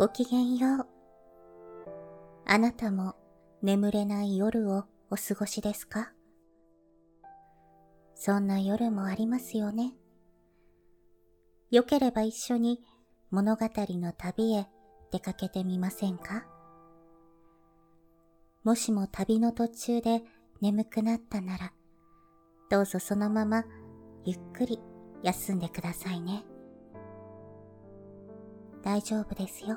ごきげんよう。あなたも眠れない夜をお過ごしですか？そんな夜もありますよね。よければ一緒に物語の旅へ出かけてみませんか？もしも旅の途中で眠くなったなら、どうぞそのままゆっくり休んでくださいね。大丈夫ですよ。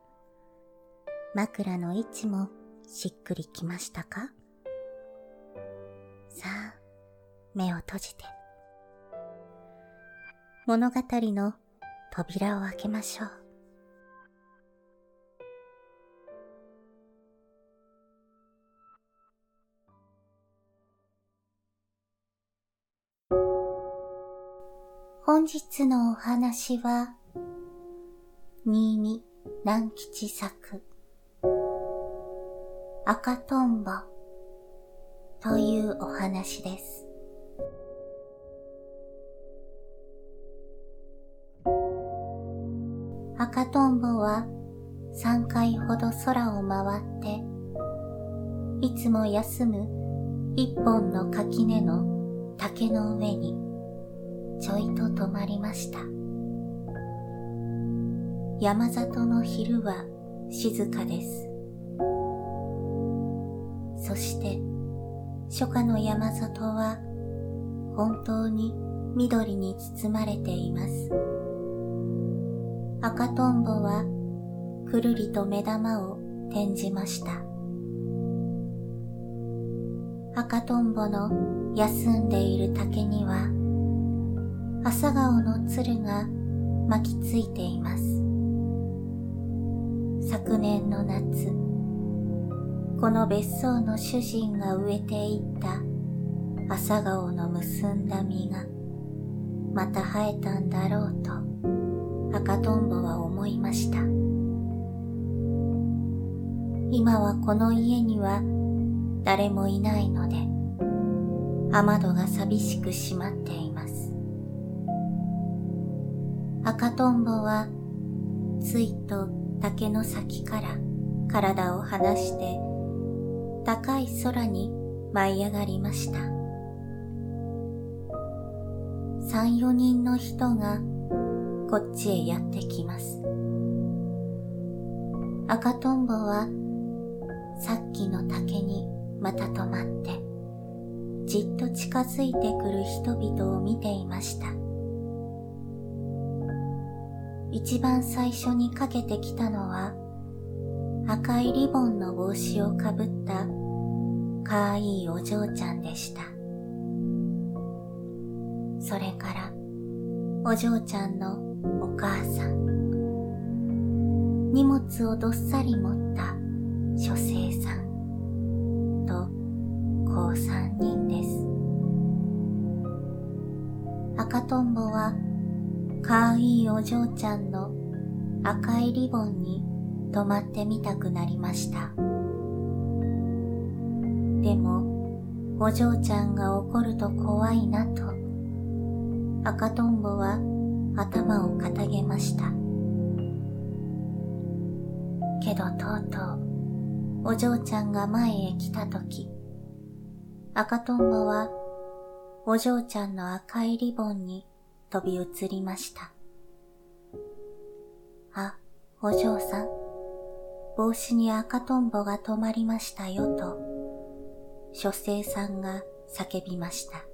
枕の位置もしっくりきましたか？さあ、目を閉じて。物語の扉を開けましょう。本日のお話は、新見南吉作、赤とんぼというお話です。赤とんぼは3回ほど空を回って、いつも休む一本の垣根の竹の上にちょいと止まりました。山里の昼は静かです。そして初夏の山里は本当に緑に包まれています。赤とんぼはくるりと目玉を転じました。赤とんぼの休んでいる竹には朝顔の鶴が巻きついています。昨年の夏、この別荘の主人が植えていった朝顔の結んだ実がまた生えたんだろうと赤とんぼは思いました。今はこの家には誰もいないので雨戸が寂しく閉まっています。赤とんぼはついと竹の先から体を離して高い空に舞い上がりました。三四人の人がこっちへやってきます。赤とんぼはさっきの竹にまた止まってじっと近づいてくる人々を見ていました。一番最初にかけてきたのは赤いリボンの帽子をかぶったかわいお嬢ちゃんでした。それからお嬢ちゃんのお母さん。荷物をどっさり持った書生さんと高三人です。赤とんぼはかわいいお嬢ちゃんの赤いリボンに止まってみたくなりました。でも、お嬢ちゃんが怒ると怖いなと、赤とんぼは頭をかたげました。けどとうとう、お嬢ちゃんが前へ来たとき、赤とんぼは、お嬢ちゃんの赤いリボンに飛び移りました。あ、お嬢さん、帽子に赤とんぼが止まりましたよと、書生さんが叫びました。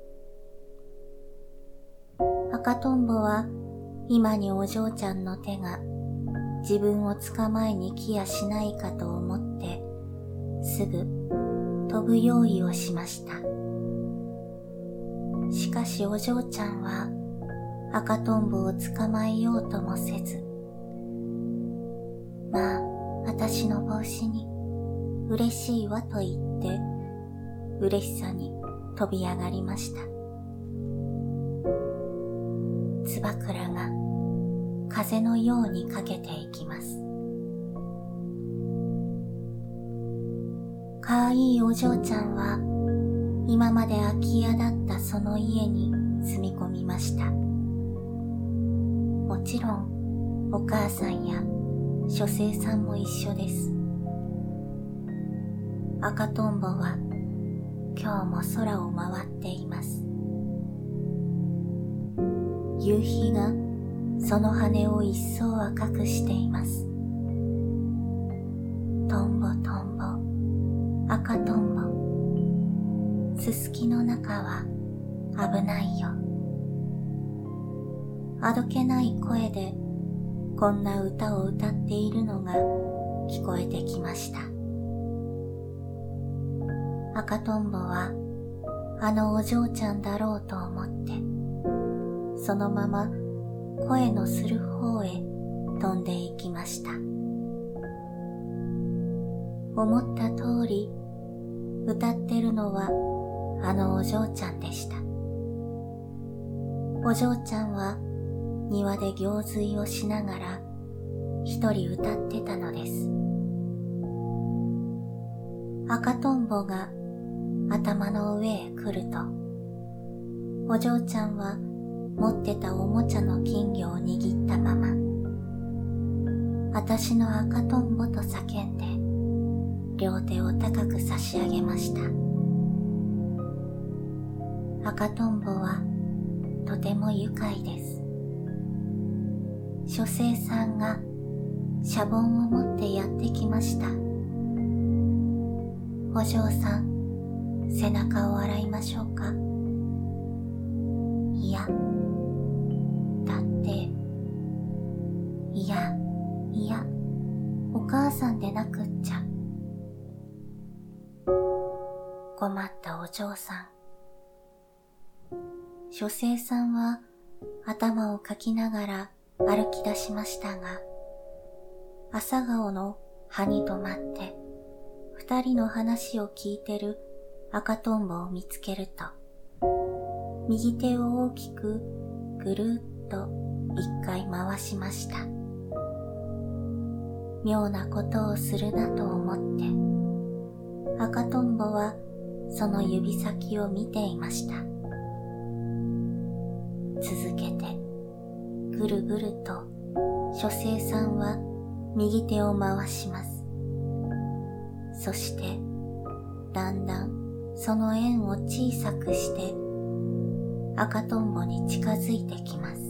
赤とんぼは今にお嬢ちゃんの手が自分を捕まえに来やしないかと思ってすぐ飛ぶ用意をしました。しかしお嬢ちゃんは赤とんぼを捕まえようともせず、まあ、私の帽子に嬉しいわと言って、嬉しさに飛び上がりました。つばくらが風のようにかけていきます。かわいいお嬢ちゃんは今まで空き家だったその家に住み込みました。もちろんお母さんや書生さんも一緒です。赤とんぼは今日も空を回っています。夕日がその羽を一層赤くしています。とんぼとんぼ、赤とんぼ、すすきの中は危ないよ。あどけない声でこんな歌を歌っているのが聞こえてきました。赤とんぼはあのお嬢ちゃんだろうと思って、そのまま声のする方へ飛んでいきました。思った通り歌ってるのはあのお嬢ちゃんでした。お嬢ちゃんは庭で行水をしながら一人歌ってたのです。赤とんぼが頭の上へ来ると、お嬢ちゃんは持ってたおもちゃの金魚を握ったまま、私の赤とんぼと叫んで、両手を高く差し上げました。赤とんぼはとても愉快です。書生さんがシャボンを持ってやってきました。お嬢さん、背中を洗いましょうか。いや、だって、いや、いや、お母さんでなくっちゃ。困ったお嬢さん。書生さんは頭をかきながら歩き出しましたが、朝顔の葉に止まって、二人の話を聞いてる赤とんぼを見つけると、右手を大きくぐるっと一回回しました。妙なことをするなと思って、赤とんぼはその指先を見ていました。続けて、ぐるぐると書生さんは右手を回します。そしてだんだんその円を小さくして赤とんぼに近づいてきます。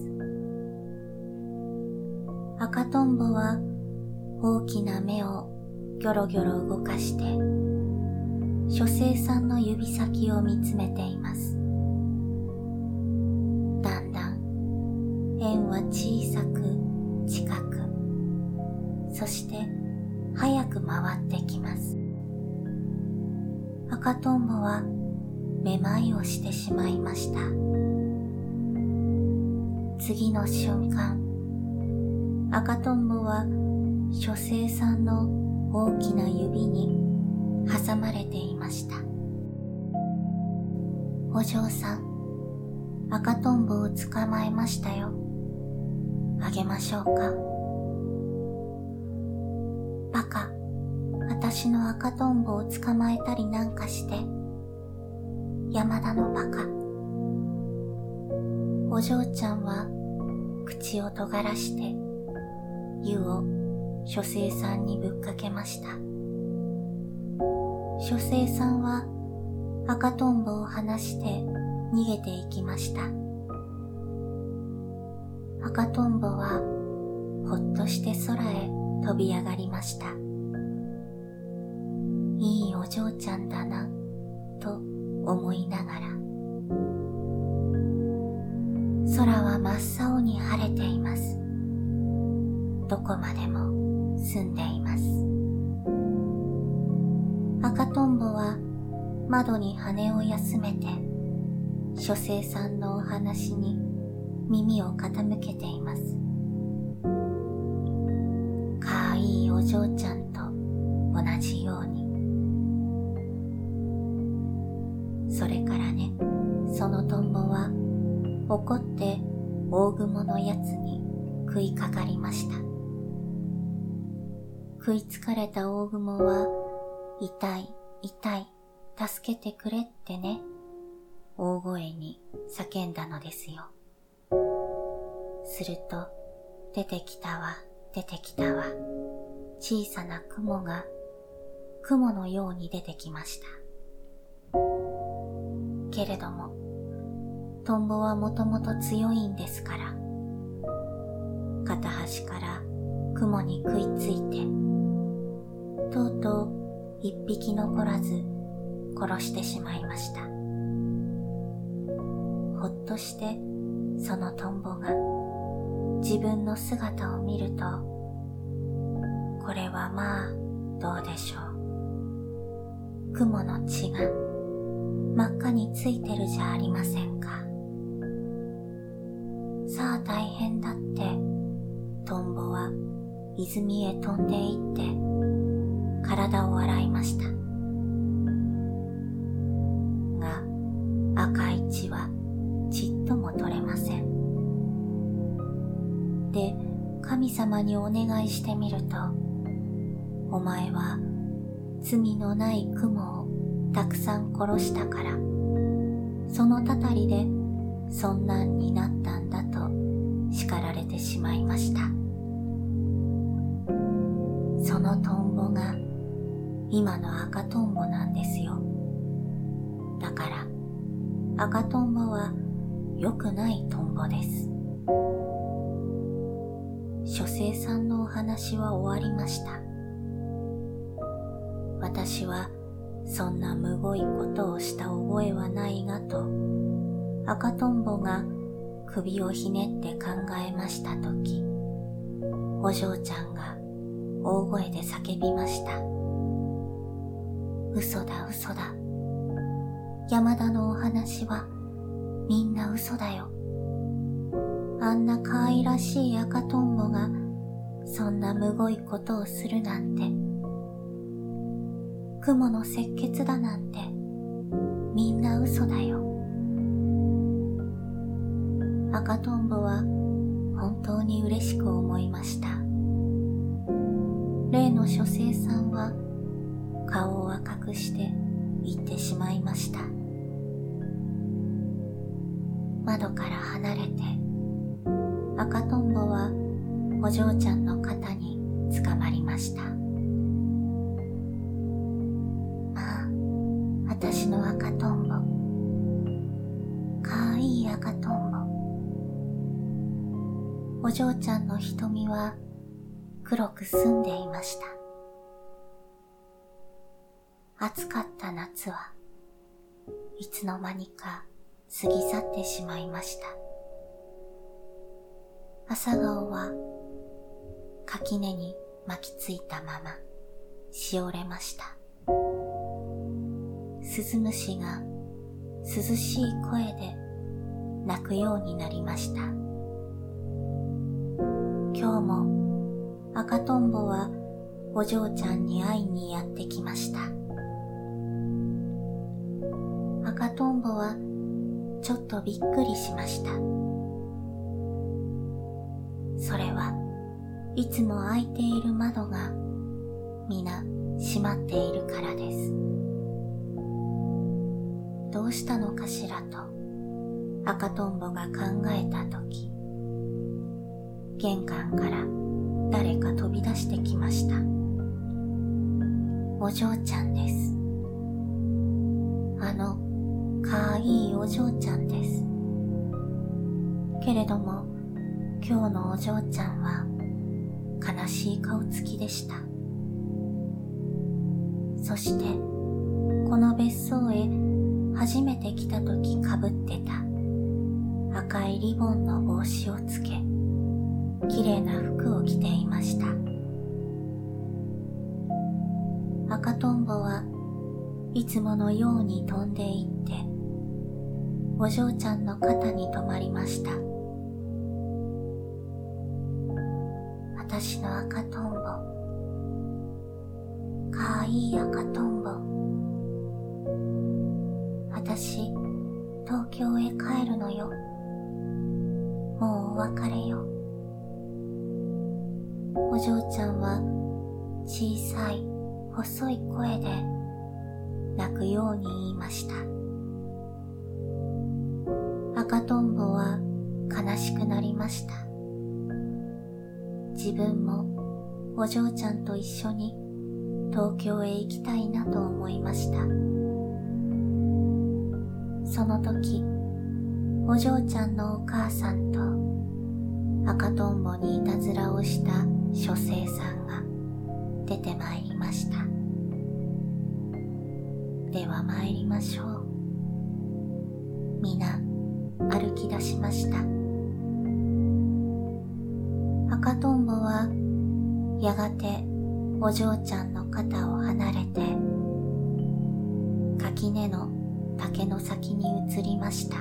赤とんぼは大きな目をギョロギョロ動かして書生さんの指先を見つめています。だんだん円は小さく近くそして早く回ってきます赤とんぼはめまいをしてしまいました。次の瞬間赤とんぼは書生さんの大きな指に挟まれていました。お嬢さん赤とんぼを捕まえましたよ。あげましょうか。私の赤とんぼを捕まえたりなんかして、山田のバカ。お嬢ちゃんは口を尖らして湯を書生さんにぶっかけました。書生さんは赤とんぼを離して逃げていきました。赤とんぼはほっとして空へ飛び上がりました。いいお嬢ちゃんだな、と思いながら。空は真っ青に晴れています。どこまでも澄んでいます。赤とんぼは窓に羽を休めて、書生さんのお話に耳を傾けています。かわいいいお嬢ちゃんと同じいました。食いつかれた大雲は痛い痛い助けてくれってね大声に叫んだのですよ。すると出てきたわ出てきたわ。小さな雲が雲のように出てきました。けれどもトンボはもともと強いんですから片端から雲に食いついてとうとう一匹残らず殺してしまいました。ほっとしてそのトンボが自分の姿を見るとこれはまあどうでしょう。雲の血が真っ赤についてるじゃありませんか。さあ大変だってトンボは泉へ飛んでいって体を洗いました。が赤い血はちっとも取れません。で神様にお願いしてみるとお前は罪のない雲をたくさん殺したから。そのたたりでそんなんになったんだ。と叱られてしまいました。そのトンボが今の赤トンボなんですよ。だから赤トンボは良くないトンボです。書生さんのお話は終わりました。私はそんなむごいことをした覚えはないがと赤とんぼが首をひねって考えましたときお嬢ちゃんが大声で叫びました。嘘だ嘘だ。山田のお話はみんな嘘だよ。あんな可愛らしい赤とんぼがそんなむごいことをするなんて。雲の赤血だなんてみんな嘘だよ。赤とんぼは本当に嬉しく思いました。例の書生さんは顔を赤くして行ってしまいました。窓から離れて赤とんぼはお嬢ちゃんの肩につかまりましたまあ私の赤とんぼかわいい赤とんぼお嬢ちゃんの瞳は黒く澄んでいました暑かった夏はいつの間にか過ぎ去ってしまいました朝顔は垣根に巻きついたまましおれました。スズムシが涼しい声で鳴くようになりました。赤とんぼはお嬢ちゃんに会いにやってきました。赤とんぼはちょっとびっくりしました。それはいつも開いている窓が皆閉まっているからです。どうしたのかしらと赤とんぼが考えたとき、玄関から誰か飛び出してきました。お嬢ちゃんです。あの、かわいいお嬢ちゃんです。けれども、今日のお嬢ちゃんは悲しい顔つきでしたそしてこの別荘へ初めて来た時かぶってた赤いリボンの帽子をつけ綺麗な服を着ていました赤とんぼはいつものように飛んでいってお嬢ちゃんの肩に止まりました私の赤とんぼかわいい赤とんぼ。私、東京へ帰るのよ。もうお別れよ。お嬢ちゃんは小さい細い声で泣くように言いました。赤とんぼは悲しくなりました。自分もお嬢ちゃんと一緒に東京へ行きたいなと思いました。その時、お嬢ちゃんのお母さんと赤とんぼにいたずらをした書生さんが出てまいりました。では参りましょう。皆歩き出しました。赤とんぼはやがてお嬢ちゃんの肩を離れて垣根の竹の先に移りました。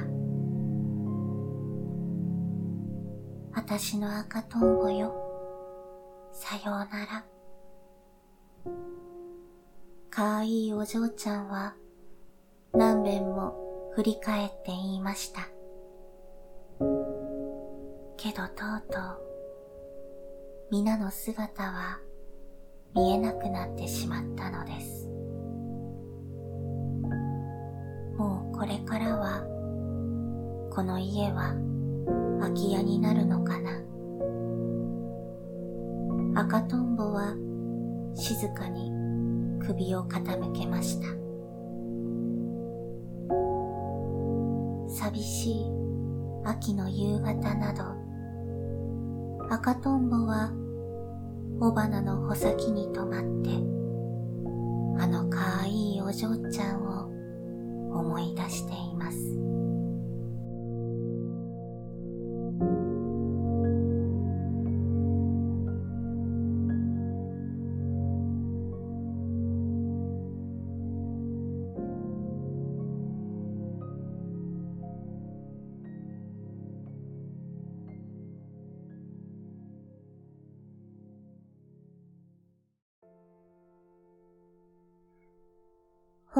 私の赤とんぼよ。さようなら。かわいいお嬢ちゃんは何遍も振り返って言いました。けどとうとう皆の姿は見えなくなってしまったのです。もうこれからはこの家は空き家になるのかな赤とんぼは静かに首を傾けました。寂しい秋の夕方など赤とんぼは雄花の穂先に止まってあのかわいいお嬢ちゃんを思い出しています。